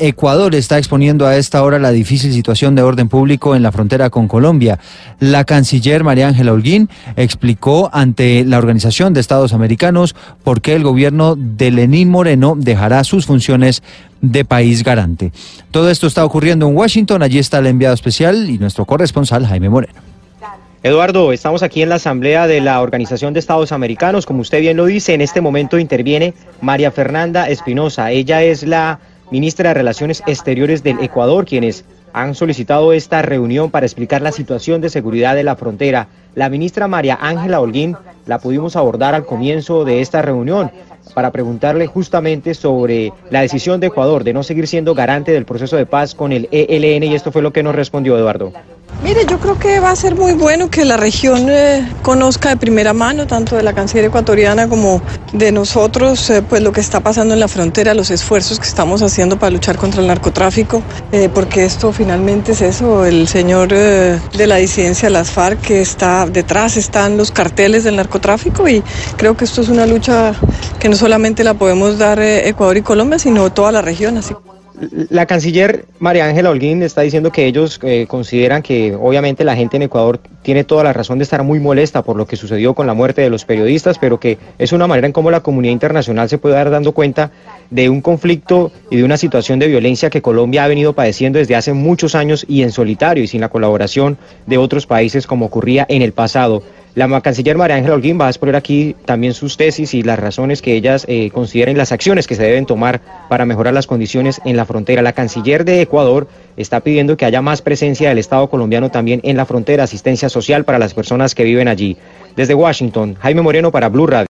Ecuador está exponiendo a esta hora la difícil situación de orden público en la frontera con Colombia. La canciller María Ángela Holguín explicó ante la Organización de Estados Americanos por qué el gobierno de Lenín Moreno dejará sus funciones de país garante. Todo esto está ocurriendo en Washington. Allí está el enviado especial y nuestro corresponsal Jaime Moreno. Eduardo, estamos aquí en la Asamblea de la Organización de Estados Americanos. Como usted bien lo dice, en este momento interviene María Fernanda Espinosa. Ella es la ministra de Relaciones Exteriores del Ecuador, quienes han solicitado esta reunión para explicar la situación de seguridad de la frontera. La ministra María Ángela Holguín la pudimos abordar al comienzo de esta reunión para preguntarle justamente sobre la decisión de Ecuador de no seguir siendo garante del proceso de paz con el ELN y esto fue lo que nos respondió Eduardo. Mire, yo creo que va a ser muy bueno que la región eh, conozca de primera mano, tanto de la Canciller ecuatoriana como de nosotros, eh, pues lo que está pasando en la frontera, los esfuerzos que estamos haciendo para luchar contra el narcotráfico, eh, porque esto finalmente es eso, el señor de la disidencia, las FARC, que está detrás, están los carteles del narcotráfico y creo que esto es una lucha que no solamente la podemos dar Ecuador y Colombia, sino toda la región. La canciller María Ángela Holguín está diciendo que ellos eh, consideran que obviamente la gente en Ecuador tiene toda la razón de estar muy molesta por lo que sucedió con la muerte de los periodistas, pero que es una manera en cómo la comunidad internacional se puede dar dando cuenta de un conflicto y de una situación de violencia que Colombia ha venido padeciendo desde hace muchos años y en solitario y sin la colaboración de otros países como ocurría en el pasado. La canciller María Ángela Holguín va a exponer aquí también sus tesis y las razones que ellas eh, consideren las acciones que se deben tomar para mejorar las condiciones en la frontera. La canciller de Ecuador está pidiendo que haya más presencia del Estado colombiano también en la frontera, asistencia social para las personas que viven allí. Desde Washington, Jaime Moreno para Blue Radio.